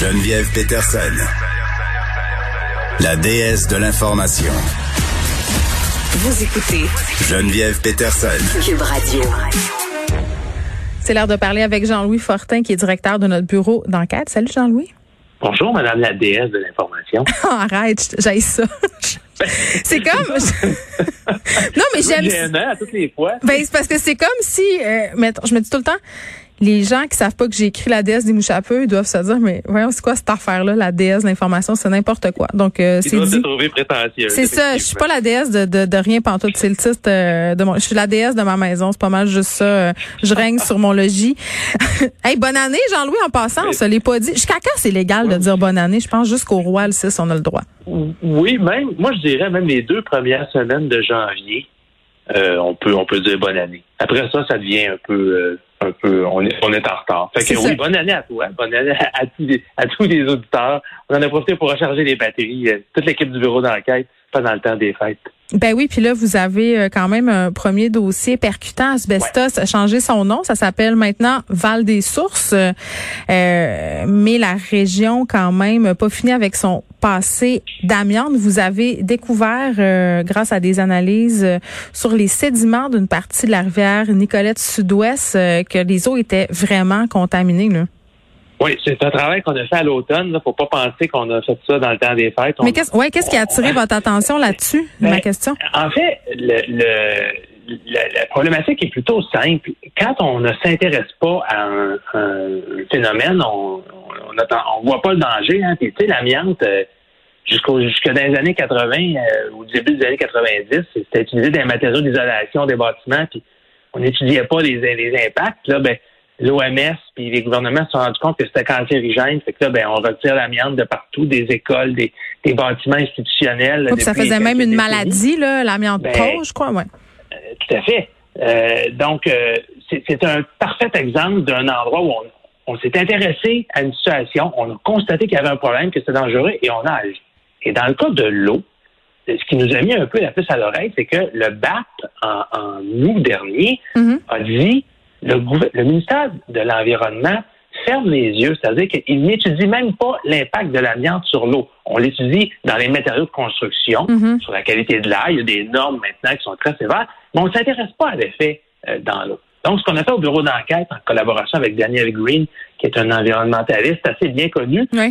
Geneviève Peterson. La déesse de l'information. Vous écoutez Geneviève Peterson. Cube Radio. C'est l'heure de parler avec Jean-Louis Fortin, qui est directeur de notre bureau d'enquête. Salut Jean-Louis. Bonjour, Madame la déesse de l'information. Arrête, j'aille ça. c'est comme. non, mais j'aime. C'est à toutes les fois. Ben, c'est parce que c'est comme si. Euh, je me dis tout le temps, les gens qui savent pas que j'ai écrit la déesse des mouches à peu, ils doivent se dire, mais voyons, c'est quoi cette affaire-là, la déesse de l'information, c'est n'importe quoi. Donc, euh, c'est dit. C'est ça, je suis pas la déesse de, de, de rien pantoute. C'est le titre euh, de mon, je suis la déesse de ma maison. C'est pas mal juste ça. Euh, je règne sur mon logis. hey, bonne année, Jean-Louis, en passant, on se l'est pas dit. Jusqu'à quand c'est légal de dire bonne année? Je pense jusqu'au roi, le 6, on a le droit. Oui, même, moi, je dirais même les deux premières semaines de janvier, on peut, on peut dire bonne année. Après ça, ça devient un peu, un peu, on est, on est en retard. Fait que oui, bonne année à toi, bonne année à, tous les, à tous les auditeurs. On en a profité pour recharger les batteries, euh, toute l'équipe du bureau d'enquête pendant le temps des fêtes. Ben oui, puis là, vous avez euh, quand même un premier dossier percutant. Asbestos a changé son nom. Ça s'appelle maintenant Val des Sources. Euh, mais la région, quand même, pas fini avec son passé d'amiante. Vous avez découvert, euh, grâce à des analyses sur les sédiments d'une partie de la rivière Nicolette Sud-Ouest, que les eaux étaient vraiment contaminées. Là. Oui, c'est un travail qu'on a fait à l'automne. Il faut pas penser qu'on a fait ça dans le temps des fêtes. Mais qu'est-ce ouais, qu'est-ce qui a attiré votre attention là-dessus, ma ben, question? En fait, le, le, la, problématique est plutôt simple. Quand on ne s'intéresse pas à un, phénomène, on on, on voit pas le danger. Hein. tu sais, l'amiante, euh, jusqu'au jusque dans les années 80, euh, au début des années 90, c'était utilisé dans les matériaux d'isolation des bâtiments, puis on n'étudiait pas les, les impacts. Là, ben, l'OMS puis les gouvernements se sont rendus compte que c'était cancérigène. Fait que là, ben, on retire l'amiante de partout, des écoles, des, des bâtiments institutionnels. ça faisait même une maladie, là, l'amiante ben, je crois, ouais. Euh, tout à fait. Euh, donc, euh, c'est un parfait exemple d'un endroit où on, on s'est intéressé à une situation, on a constaté qu'il y avait un problème, que c'était dangereux, et on a agi. Et dans le cas de l'eau, ce qui nous a mis un peu la puce à l'oreille, c'est que le BAP, en, en août dernier, mm-hmm. a dit le, ministère de l'Environnement ferme les yeux, c'est-à-dire qu'il n'étudie même pas l'impact de l'amiante sur l'eau. On l'étudie dans les matériaux de construction, mm-hmm. sur la qualité de l'air. Il y a des normes maintenant qui sont très sévères, mais on ne s'intéresse pas à l'effet euh, dans l'eau. Donc, ce qu'on a fait au bureau d'enquête en collaboration avec Daniel Green, qui est un environnementaliste assez bien connu, euh,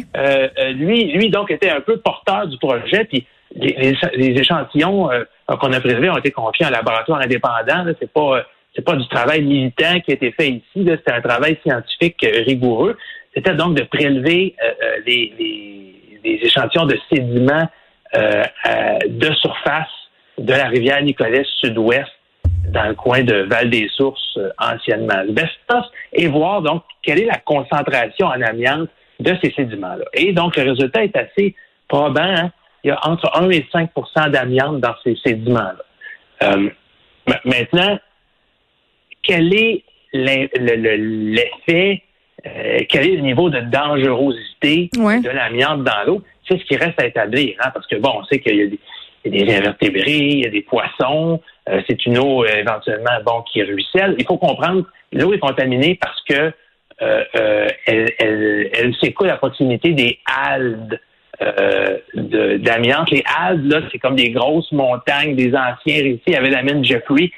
euh, lui, lui donc était un peu porteur du projet, puis les, échantillons qu'on a prélevés ont été confiés à un laboratoire indépendant. C'est pas c'est pas du travail militant qui a été fait ici, c'était un travail scientifique euh, rigoureux. C'était donc de prélever euh, euh, les, échantillons de sédiments de surface de la rivière Nicolas sud-ouest dans le coin de Val-des-Sources, anciennement Asbestos, et voir donc quelle est la concentration en amiante de ces sédiments-là. Et donc, le résultat est assez probant. Hein. Il y a entre 1 et 5% d'amiante dans ces sédiments-là. maintenant, quel est l'effet, euh, quel est le niveau de dangerosité de l'amiante dans l'eau? C'est ce qui reste à établir, hein, parce que bon, on sait qu'il y a des, invertébrés, il y a des poissons, euh, c'est une eau euh, éventuellement bon qui ruisselle. Il faut comprendre, l'eau est contaminée parce que elle, s'écoule à proximité des haldes d'amiante. Les haldes, là, c'est comme des grosses montagnes, des anciens ici. Il y avait la mine Jeffrey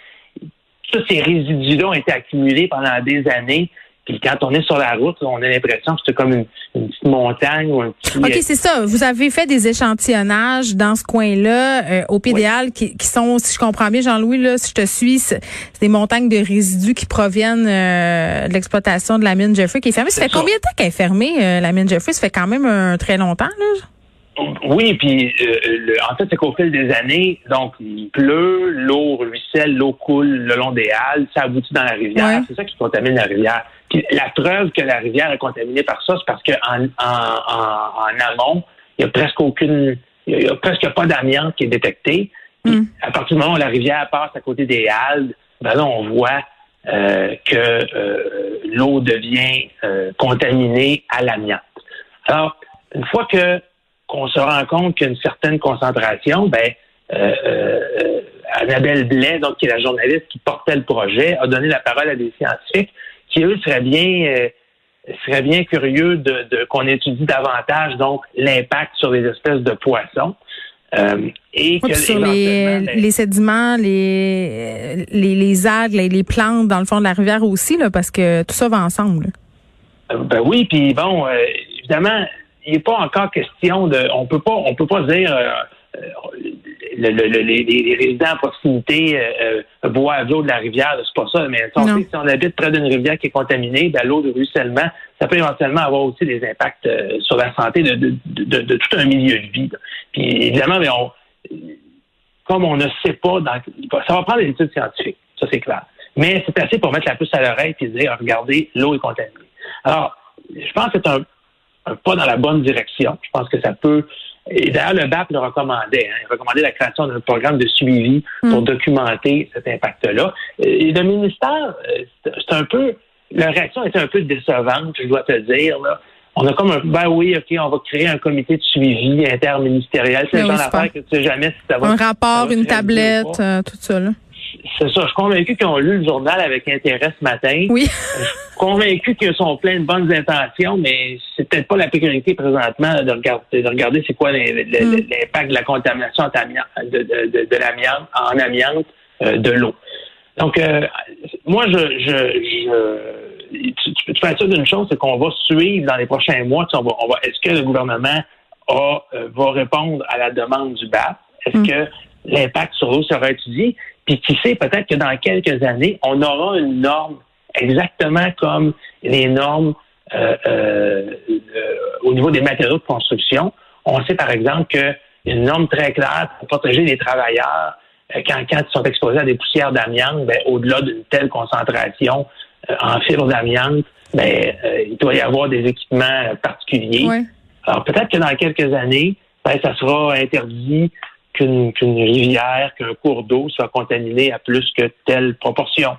tous ces résidus-là ont été accumulés pendant des années. Puis quand on est sur la route, on a l'impression que c'est comme une, petite montagne ou un petit. OK, c'est ça. Vous avez fait des échantillonnages dans ce coin-là, euh, au PDL, qui, sont, si je comprends bien, Jean-Louis, là, si je te suis, c'est des montagnes de résidus qui proviennent euh, de l'exploitation de la mine Jeffrey qui est fermée. Ça fait combien de temps qu'elle est fermée, euh, la mine Jeffrey? Ça fait quand même un très longtemps, là? Oui, puis euh, en fait, c'est qu'au fil des années, donc il pleut, l'eau ruisselle, l'eau coule le long des halles, ça aboutit dans la rivière. C'est ça qui contamine la rivière. Puis la preuve que la rivière est contaminée par ça, c'est parce qu'en en, amont, il n'y a presque aucune, il y a presque pas d'amiante qui est détectée. Mm. À partir du moment où la rivière passe à côté des halles, ben là, on voit euh, que euh, l'eau devient contaminée à l'amiante. Alors, une fois que qu'on se rend compte qu'une certaine concentration, ben, euh, euh, Annabelle Blais, donc qui est la journaliste qui portait le projet, a donné la parole à des scientifiques qui eux seraient bien euh, seraient bien curieux de, qu'on étudie davantage donc l'impact sur les espèces de poissons. Euh, et que sur les, ben, les, sédiments, les, les, les algues, les, les, plantes dans le fond de la rivière aussi, là, parce que tout ça va ensemble. ben oui, puis bon, évidemment, il n'est pas encore question de. On peut pas, on peut pas dire. Euh, euh, le, les, résidents à proximité euh, euh, boivent l'eau de la rivière, c'est pas ça. Mais si on habite près d'une rivière qui est contaminée, ben, l'eau de ruissellement, ça peut éventuellement avoir aussi des impacts sur la santé de, de, de, tout un milieu de vie. Puis évidemment, mais on, comme on ne sait pas, dans, ça va prendre des études scientifiques, ça c'est clair. Mais c'est assez pour mettre la puce à l'oreille et dire, regardez, l'eau est contaminée. Alors, je pense que c'est un pas dans la bonne direction. Je pense que ça peut. Et d'ailleurs, le BAP le recommandait. Hein. il recommandait la création d'un programme de suivi pour mm. documenter cet impact-là. Et le ministère, euh, c'est un peu. La réaction était un peu décevante, je dois te dire. Là. On a comme un. Ben oui, OK, on va créer un comité de suivi interministériel. C'est le genre d'affaire que tu sais jamais si ça va. Un rapport, une tablette, euh, tout ça, là c'est ça. Je suis convaincu qu'ils ont lu le journal avec intérêt ce matin. Oui. Convaincu qu'ils sont pleins de bonnes intentions, mais c'est peut-être pas la priorité présentement de regarder, de regarder c'est quoi mm. l'impact de la contamination de, de, l'amiante, en amiante euh, de l'eau. Donc, euh, moi, je, je, tu, tu, peux être sûr d'une chose, c'est qu'on va suivre dans les prochains mois. On va, on va, est-ce que le gouvernement a, euh, va répondre à la demande du BAP? Est-ce mm. que l'impact sur l'eau sera étudié? Puis qui sait, peut-être que dans quelques années, on aura une norme exactement comme les normes euh, euh, au niveau des matériaux de construction. On sait par exemple qu'il y a une norme très claire pour protéger les travailleurs euh, quand, quand ils sont exposés à des poussières d'amiante, ben, au-delà d'une telle concentration en fibres d'amiante, ben, il doit y avoir des équipements particuliers. Alors peut-être que dans quelques années, ben, ça sera interdit qu'une rivière, qu'un cours d'eau soit contaminé à plus que telle proportion.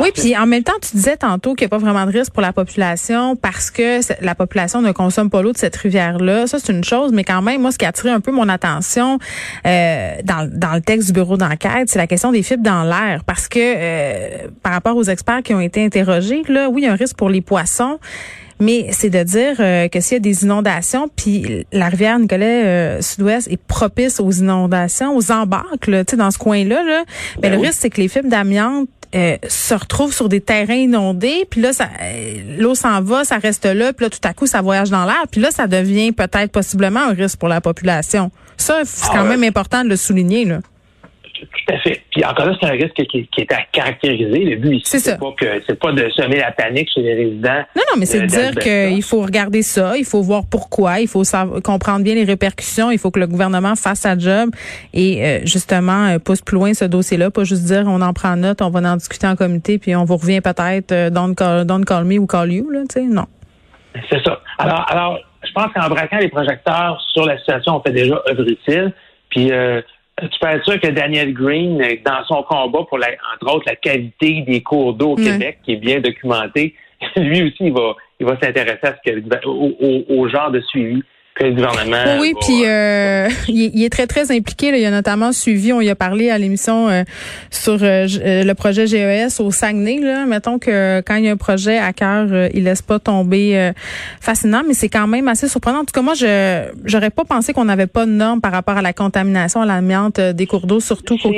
oui, puis en même temps, tu disais tantôt qu'il n'y a pas vraiment de risque pour la population parce que la population ne consomme pas l'eau de cette rivière-là. Ça, c'est une chose, mais quand même, moi, ce qui a attiré un peu mon attention euh, dans, dans le texte du bureau d'enquête, c'est la question des fibres dans l'air. Parce que euh, par rapport aux experts qui ont été interrogés, là, oui, il y a un risque pour les poissons mais c'est de dire euh, que s'il y a des inondations, puis la rivière Nicolet euh, Sud-Ouest est propice aux inondations, aux embarques, là, dans ce coin-là, là, ben, le ben risque, c'est que les fibres d'amiante euh, se retrouvent sur des terrains inondés, puis là, ça, l'eau s'en va, ça reste là, puis là, tout à coup, ça voyage dans l'air, puis là, ça devient peut-être possiblement un risque pour la population. Ça, c'est quand ah même important de le souligner. Là. Tout à fait. Puis encore là, c'est un risque qui, est à caractériser. Le but ici, c'est pas que c'est pas de semer la panique chez les résidents. Non, non, mais c'est de dire qu'il faut regarder ça, il faut voir pourquoi, il faut comprendre bien les répercussions, il faut que le gouvernement fasse sa job et euh, justement euh, pousse plus loin ce dossier-là, pas juste dire on en prend note, on va en discuter en comité, puis on vous revient peut-être euh, don't, call, don't call me ou call you, là, tu sais, non. C'est ça. Alors, alors, je pense qu'en braquant les projecteurs sur la situation, on fait déjà œuvre utile. Puis euh, tu peux être sûr que Daniel Green, dans son combat pour, la, entre autres, la qualité des cours d'eau au Québec, qui est bien documenté, lui aussi, il va, il va s'intéresser à ce que, au, au genre de suivi gouvernement. Oui, puis euh, il, est très très impliqué. Là. Il a notamment suivi, on y a parlé à l'émission euh, sur euh, le projet GES au Saguenay. Là. Mettons que quand il y a un projet à cœur, il laisse pas tomber fascinant, mais c'est quand même assez surprenant. En tout cas, moi, je j'aurais pas pensé qu'on n'avait pas de normes par rapport à la contamination à l'amiante des cours d'eau, surtout qu'au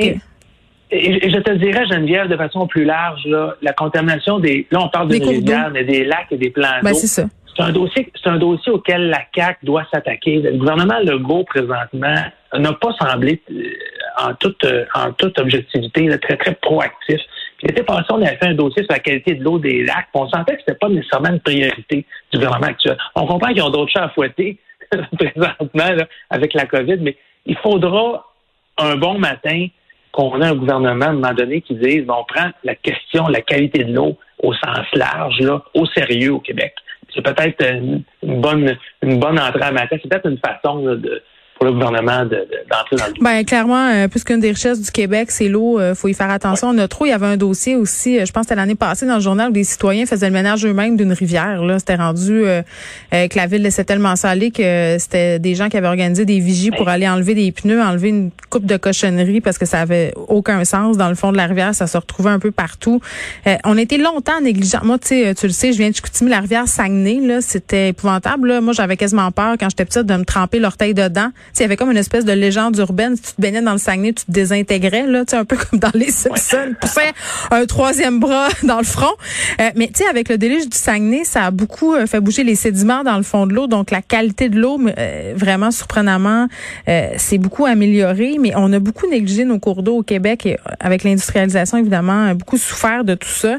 et je te dirais, Geneviève, de façon plus large, là, la contamination des. Là, on parle de rivières, mais des lacs et des plans ben, d'eau. c'est ça c'est un dossier, c'est un dossier auquel la CAC doit s'attaquer. Le gouvernement Legault présentement n'a pas semblé euh, en toute euh, en toute objectivité très très proactif. L'été passé, on avait fait un dossier sur la qualité de l'eau des lacs. On sentait que c'était pas nécessairement une priorité du gouvernement actuel. On comprend qu'ils ont d'autres chats à fouetter, présentement avec la COVID, mais il faudra un bon matin qu'on ait un gouvernement à un moment donné qui dise on prend la question, la qualité de l'eau au sens large, là, au sérieux au Québec. C'est peut-être une, bonne une bonne entrée à matin. C'est peut-être une façon de, pour le gouvernement d'entrer dans le Ben clairement, euh, puisqu'une des richesses du Québec, c'est l'eau, euh, faut y faire attention. On a trop. Il y avait un dossier aussi, euh, je pense que c'était l'année passée dans le journal où des citoyens faisaient le ménage eux-mêmes d'une rivière. Là, c'était rendu euh, que la ville laissait tellement salé que c'était des gens qui avaient organisé des vigies pour aller enlever des pneus, enlever une coupe de cochonnerie parce que ça avait aucun sens dans le fond de la rivière. Ça se retrouvait un peu partout. on était longtemps négligents. Moi, tu sais, tu le sais, je viens de Chicoutimi, la rivière Saguenay. Là, c'était épouvantable. Là. Moi, j'avais quasiment peur quand j'étais petite de me tremper l'orteil dedans il y avait comme une espèce de légende urbaine. Si tu te baignais dans le Saguenay, tu te désintégrais, là, un peu comme dans les Simpsons. Ouais. un troisième bras dans le front. Euh, mais tu sais, avec le déluge du Saguenay, ça a beaucoup euh, fait bouger les sédiments dans le fond de l'eau. Donc, la qualité de l'eau, euh, vraiment surprenamment, c'est beaucoup amélioré. Mais on a beaucoup négligé nos cours d'eau au Québec et avec l'industrialisation, évidemment, beaucoup souffert de tout ça.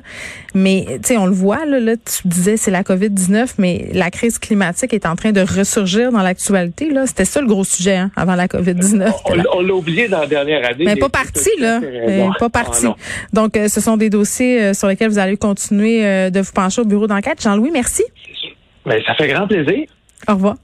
Mais tu sais, on le voit, là, là tu disais c'est la COVID-19, mais la crise climatique est en train de ressurgir dans l'actualité. Là, C'était ça le gros sujet hein, avant la COVID-19. On, l'a oublié dans la dernière année. Mais, pas parti, là. pas parti. Donc, euh, ce sont des dossiers euh, sur lesquels vous allez continuer euh, de vous pencher au bureau d'enquête. Jean-Louis, merci. Mais ça fait grand plaisir. Au revoir.